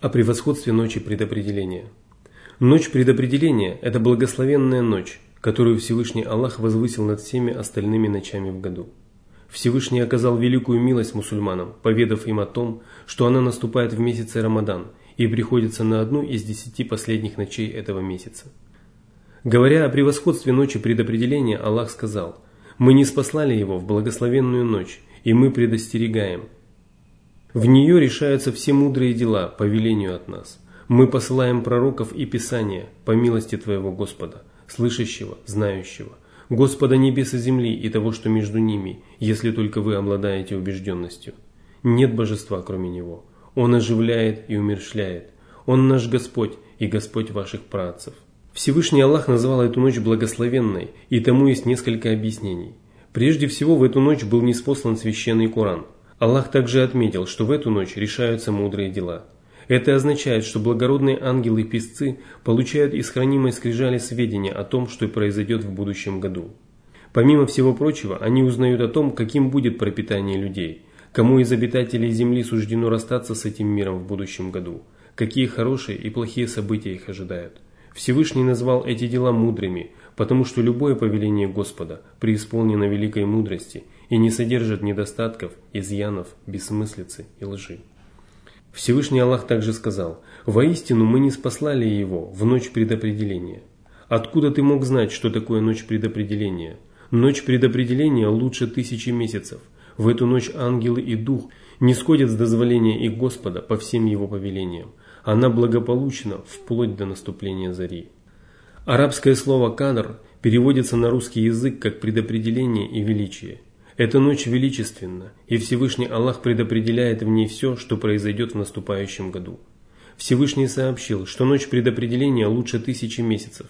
О превосходстве ночи предопределения. Ночь предопределения – это благословенная ночь, которую Всевышний Аллах возвысил над всеми остальными ночами в году. Всевышний оказал великую милость мусульманам, поведав им о том, что она наступает в месяце Рамадан и приходится на одну из десяти последних ночей этого месяца. Говоря о превосходстве ночи предопределения, Аллах сказал, «Мы не спаслали его в благословенную ночь, и мы предостерегаем, в нее решаются все мудрые дела по велению от нас. Мы посылаем пророков и Писания по милости Твоего Господа, слышащего, знающего, Господа небес и земли и того, что между ними, если только вы обладаете убежденностью. Нет божества, кроме Него. Он оживляет и умершляет. Он наш Господь и Господь ваших працев. Всевышний Аллах назвал эту ночь благословенной, и тому есть несколько объяснений. Прежде всего, в эту ночь был неспослан священный Коран – Аллах также отметил, что в эту ночь решаются мудрые дела. Это означает, что благородные ангелы-песцы получают из хранимой скрижали сведения о том, что произойдет в будущем году. Помимо всего прочего, они узнают о том, каким будет пропитание людей, кому из обитателей Земли суждено расстаться с этим миром в будущем году, какие хорошие и плохие события их ожидают. Всевышний назвал эти дела мудрыми, потому что любое повеление Господа преисполнено великой мудрости – и не содержит недостатков, изъянов, бессмыслицы и лжи. Всевышний Аллах также сказал, «Воистину мы не спаслали его в ночь предопределения». Откуда ты мог знать, что такое ночь предопределения? Ночь предопределения лучше тысячи месяцев. В эту ночь ангелы и дух не сходят с дозволения их Господа по всем его повелениям. Она благополучна вплоть до наступления зари. Арабское слово «кадр» переводится на русский язык как предопределение и величие – эта ночь величественна, и Всевышний Аллах предопределяет в ней все, что произойдет в наступающем году. Всевышний сообщил, что ночь предопределения лучше тысячи месяцев.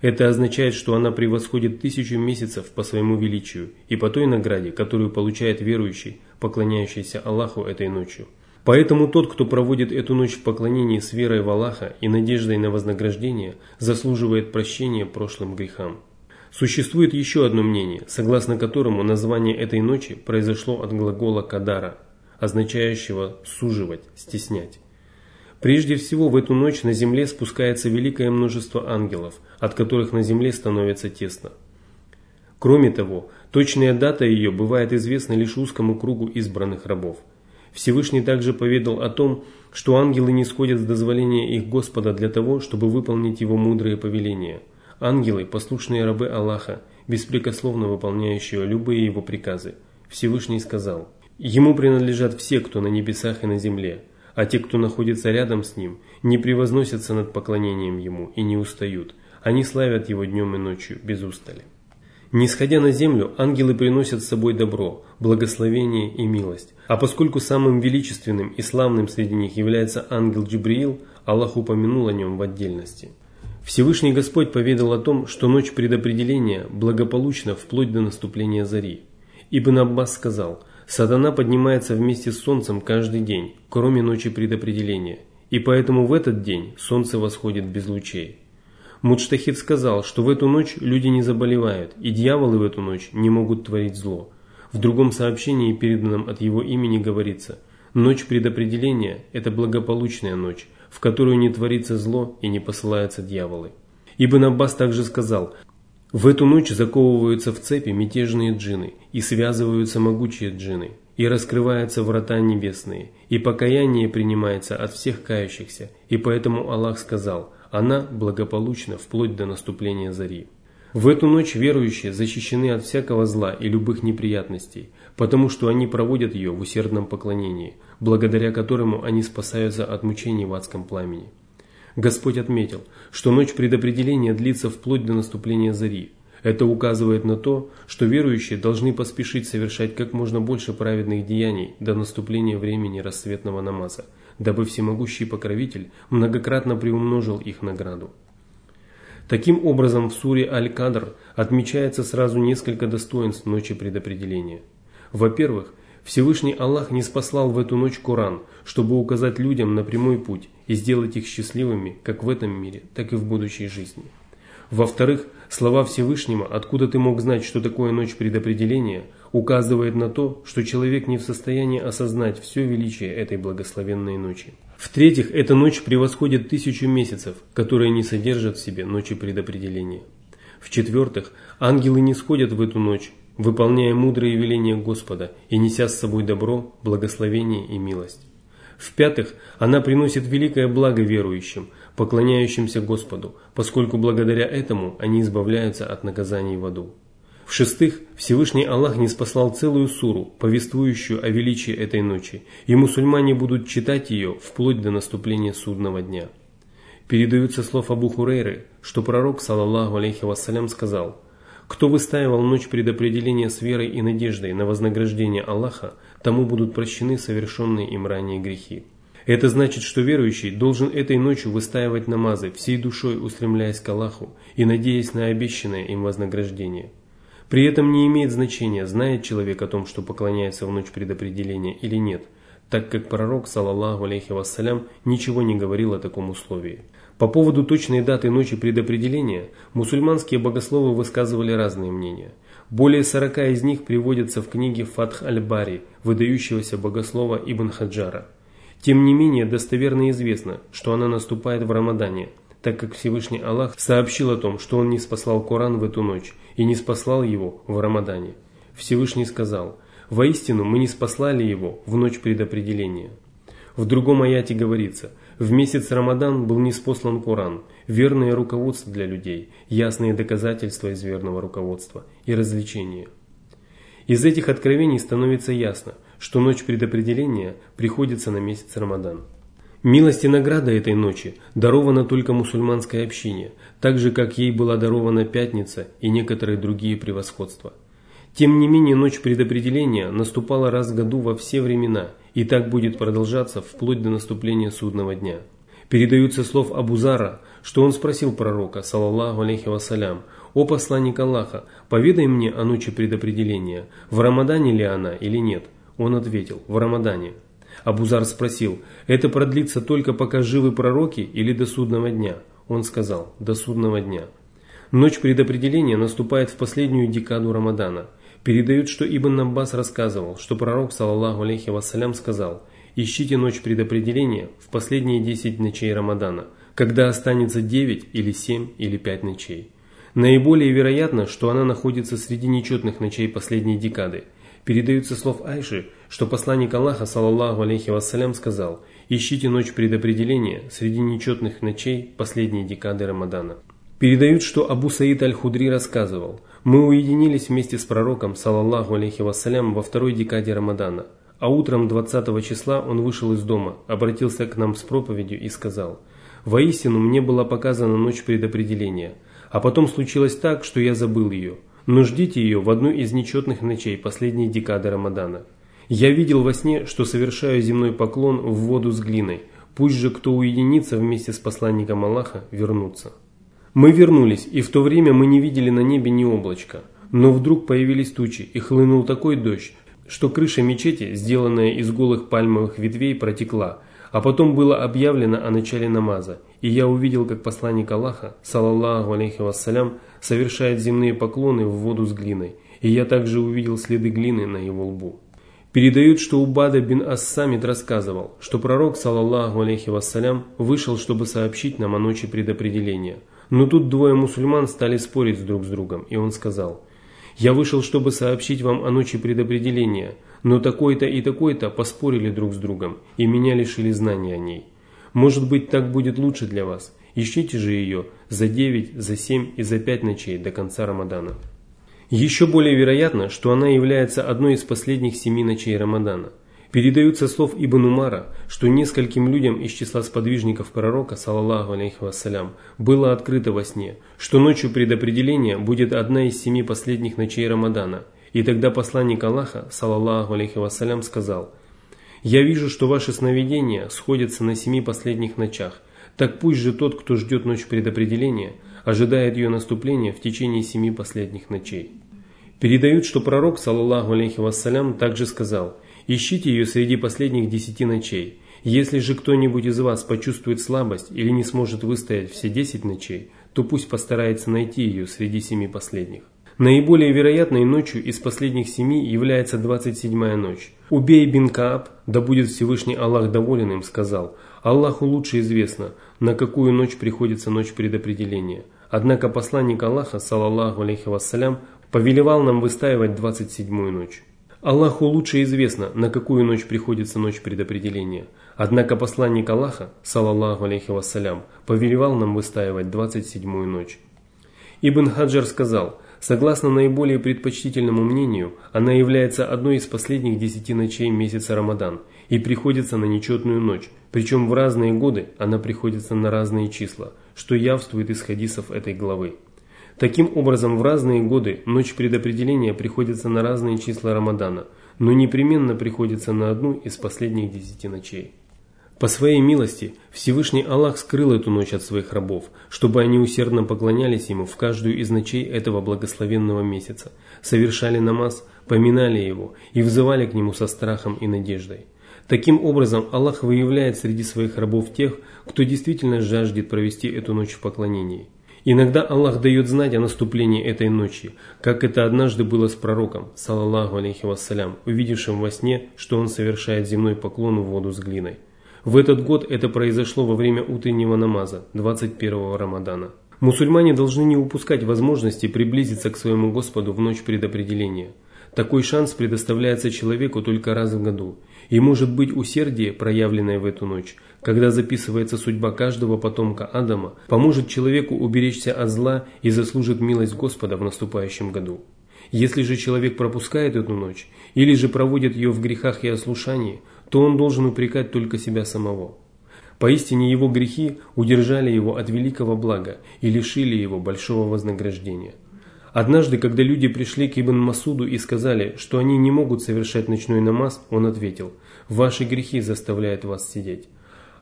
Это означает, что она превосходит тысячу месяцев по своему величию и по той награде, которую получает верующий, поклоняющийся Аллаху этой ночью. Поэтому тот, кто проводит эту ночь в поклонении с верой в Аллаха и надеждой на вознаграждение, заслуживает прощения прошлым грехам. Существует еще одно мнение, согласно которому название этой ночи произошло от глагола «кадара», означающего «суживать», «стеснять». Прежде всего, в эту ночь на земле спускается великое множество ангелов, от которых на земле становится тесно. Кроме того, точная дата ее бывает известна лишь узкому кругу избранных рабов. Всевышний также поведал о том, что ангелы не сходят с дозволения их Господа для того, чтобы выполнить его мудрые повеления – Ангелы – послушные рабы Аллаха, беспрекословно выполняющие любые его приказы. Всевышний сказал, «Ему принадлежат все, кто на небесах и на земле, а те, кто находится рядом с ним, не превозносятся над поклонением ему и не устают. Они славят его днем и ночью, без устали». Нисходя на землю, ангелы приносят с собой добро, благословение и милость. А поскольку самым величественным и славным среди них является ангел Джибриил, Аллах упомянул о нем в отдельности. Всевышний Господь поведал о том, что ночь предопределения благополучна вплоть до наступления зари. Ибн Аббас сказал, «Сатана поднимается вместе с солнцем каждый день, кроме ночи предопределения, и поэтому в этот день солнце восходит без лучей». Мудштахид сказал, что в эту ночь люди не заболевают, и дьяволы в эту ночь не могут творить зло. В другом сообщении, переданном от его имени, говорится, «Ночь предопределения – это благополучная ночь, в которую не творится зло и не посылаются дьяволы. Ибн Аббас также сказал, «В эту ночь заковываются в цепи мятежные джины, и связываются могучие джины, и раскрываются врата небесные, и покаяние принимается от всех кающихся, и поэтому Аллах сказал, она благополучна вплоть до наступления зари». В эту ночь верующие защищены от всякого зла и любых неприятностей, потому что они проводят ее в усердном поклонении, благодаря которому они спасаются от мучений в адском пламени. Господь отметил, что ночь предопределения длится вплоть до наступления зари. Это указывает на то, что верующие должны поспешить совершать как можно больше праведных деяний до наступления времени рассветного намаза, дабы всемогущий покровитель многократно приумножил их награду. Таким образом, в суре Аль-Кадр отмечается сразу несколько достоинств ночи предопределения. Во-первых, Всевышний Аллах не спаслал в эту ночь Коран, чтобы указать людям на прямой путь и сделать их счастливыми как в этом мире, так и в будущей жизни. Во-вторых, слова Всевышнего «Откуда ты мог знать, что такое ночь предопределения?» указывает на то, что человек не в состоянии осознать все величие этой благословенной ночи. В-третьих, эта ночь превосходит тысячу месяцев, которые не содержат в себе ночи предопределения. В-четвертых, ангелы не сходят в эту ночь, выполняя мудрые веления Господа и неся с собой добро, благословение и милость. В-пятых, она приносит великое благо верующим, поклоняющимся Господу, поскольку благодаря этому они избавляются от наказаний в аду. В-шестых, Всевышний Аллах не спаслал целую суру, повествующую о величии этой ночи, и мусульмане будут читать ее вплоть до наступления судного дня. Передаются слов Абу Хурейры, что пророк, саллаллаху алейхи вассалям, сказал, «Кто выстаивал ночь предопределения с верой и надеждой на вознаграждение Аллаха, тому будут прощены совершенные им ранее грехи». Это значит, что верующий должен этой ночью выстаивать намазы, всей душой устремляясь к Аллаху и надеясь на обещанное им вознаграждение. При этом не имеет значения, знает человек о том, что поклоняется в ночь предопределения или нет, так как пророк, саллаллаху алейхи вассалям, ничего не говорил о таком условии. По поводу точной даты ночи предопределения, мусульманские богословы высказывали разные мнения. Более 40 из них приводятся в книге Фатх аль-Бари, выдающегося богослова Ибн Хаджара. Тем не менее, достоверно известно, что она наступает в Рамадане – так как Всевышний Аллах сообщил о том, что Он не спаслал Коран в эту ночь и не спаслал его в Рамадане. Всевышний сказал, «Воистину мы не спаслали его в ночь предопределения». В другом аяте говорится, в месяц Рамадан был неспослан Коран, верное руководство для людей, ясные доказательства из верного руководства и развлечения. Из этих откровений становится ясно, что ночь предопределения приходится на месяц Рамадан. Милость и награда этой ночи дарована только мусульманской общине, так же, как ей была дарована Пятница и некоторые другие превосходства. Тем не менее, ночь предопределения наступала раз в году во все времена, и так будет продолжаться вплоть до наступления судного дня. Передаются слов Абузара, что он спросил пророка, саллаллаху алейхи вассалям, «О посланник Аллаха, поведай мне о ночи предопределения, в Рамадане ли она или нет?» Он ответил, «В Рамадане». Абузар спросил, это продлится только пока живы пророки или до судного дня? Он сказал, до судного дня. Ночь предопределения наступает в последнюю декаду Рамадана. Передают, что Ибн Аббас рассказывал, что пророк, саллаллаху алейхи вассалям, сказал, ищите ночь предопределения в последние 10 ночей Рамадана, когда останется 9 или 7 или 5 ночей. Наиболее вероятно, что она находится среди нечетных ночей последней декады – Передаются слов Айши, что посланник Аллаха, саллаллаху алейхи вассалям, сказал «Ищите ночь предопределения среди нечетных ночей последней декады Рамадана». Передают, что Абу Саид Аль-Худри рассказывал «Мы уединились вместе с пророком, саллаллаху алейхи вассалям, во второй декаде Рамадана, а утром 20 числа он вышел из дома, обратился к нам с проповедью и сказал «Воистину мне была показана ночь предопределения, а потом случилось так, что я забыл ее» но ждите ее в одну из нечетных ночей последней декады Рамадана. Я видел во сне, что совершаю земной поклон в воду с глиной, пусть же кто уединится вместе с посланником Аллаха, вернутся. Мы вернулись, и в то время мы не видели на небе ни облачка. Но вдруг появились тучи, и хлынул такой дождь, что крыша мечети, сделанная из голых пальмовых ветвей, протекла, а потом было объявлено о начале намаза, и я увидел, как посланник Аллаха, салаллаху алейхи вассалям, совершает земные поклоны в воду с глиной, и я также увидел следы глины на его лбу. Передают, что Убада бин Ассамид рассказывал, что пророк, салаллаху алейхи вассалям, вышел, чтобы сообщить нам о ночи предопределения. Но тут двое мусульман стали спорить друг с другом, и он сказал, «Я вышел, чтобы сообщить вам о ночи предопределения, но такой-то и такой-то поспорили друг с другом, и меня лишили знаний о ней. Может быть, так будет лучше для вас. Ищите же ее за 9, за 7 и за 5 ночей до конца Рамадана. Еще более вероятно, что она является одной из последних семи ночей Рамадана. Передаются слов Ибн Умара, что нескольким людям из числа сподвижников пророка, саллаллаху алейхи вассалям, было открыто во сне, что ночью предопределения будет одна из семи последних ночей Рамадана. И тогда посланник Аллаха, саллаллаху алейхи вассалям, сказал, «Я вижу, что ваши сновидения сходятся на семи последних ночах, так пусть же тот, кто ждет ночь предопределения, ожидает ее наступления в течение семи последних ночей. Передают, что пророк, саллаллаху алейхи вассалям, также сказал, «Ищите ее среди последних десяти ночей. Если же кто-нибудь из вас почувствует слабость или не сможет выстоять все десять ночей, то пусть постарается найти ее среди семи последних». Наиболее вероятной ночью из последних семи является 27-я ночь. Убей бин Кааб, да будет Всевышний Аллах доволен им, сказал, Аллаху лучше известно, на какую ночь приходится ночь предопределения. Однако посланник Аллаха, салаллаху алейхи вассалям, повелевал нам выстаивать 27-ю ночь. Аллаху лучше известно, на какую ночь приходится ночь предопределения. Однако посланник Аллаха, салаллаху алейхи вассалям, повелевал нам выстаивать 27-ю ночь. Ибн Хаджар сказал, согласно наиболее предпочтительному мнению, она является одной из последних десяти ночей месяца Рамадан и приходится на нечетную ночь, причем в разные годы она приходится на разные числа, что явствует из хадисов этой главы. Таким образом, в разные годы ночь предопределения приходится на разные числа Рамадана, но непременно приходится на одну из последних десяти ночей. По своей милости Всевышний Аллах скрыл эту ночь от своих рабов, чтобы они усердно поклонялись Ему в каждую из ночей этого благословенного месяца, совершали намаз, поминали Его и взывали к Нему со страхом и надеждой. Таким образом, Аллах выявляет среди своих рабов тех, кто действительно жаждет провести эту ночь в поклонении. Иногда Аллах дает знать о наступлении этой ночи, как это однажды было с пророком, салаллаху алейхи вассалям, увидевшим во сне, что он совершает земной поклон в воду с глиной. В этот год это произошло во время утреннего намаза, 21-го Рамадана. Мусульмане должны не упускать возможности приблизиться к своему Господу в ночь предопределения. Такой шанс предоставляется человеку только раз в году. И может быть усердие, проявленное в эту ночь, когда записывается судьба каждого потомка Адама, поможет человеку уберечься от зла и заслужит милость Господа в наступающем году. Если же человек пропускает эту ночь, или же проводит ее в грехах и ослушании, то он должен упрекать только себя самого. Поистине его грехи удержали его от великого блага и лишили его большого вознаграждения. Однажды, когда люди пришли к Ибн Масуду и сказали, что они не могут совершать ночной намаз, он ответил, «Ваши грехи заставляют вас сидеть».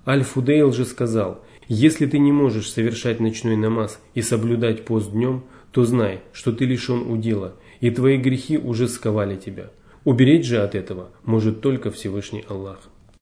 Аль-Фудейл же сказал, «Если ты не можешь совершать ночной намаз и соблюдать пост днем, то знай, что ты лишен удела, и твои грехи уже сковали тебя. Уберечь же от этого может только Всевышний Аллах».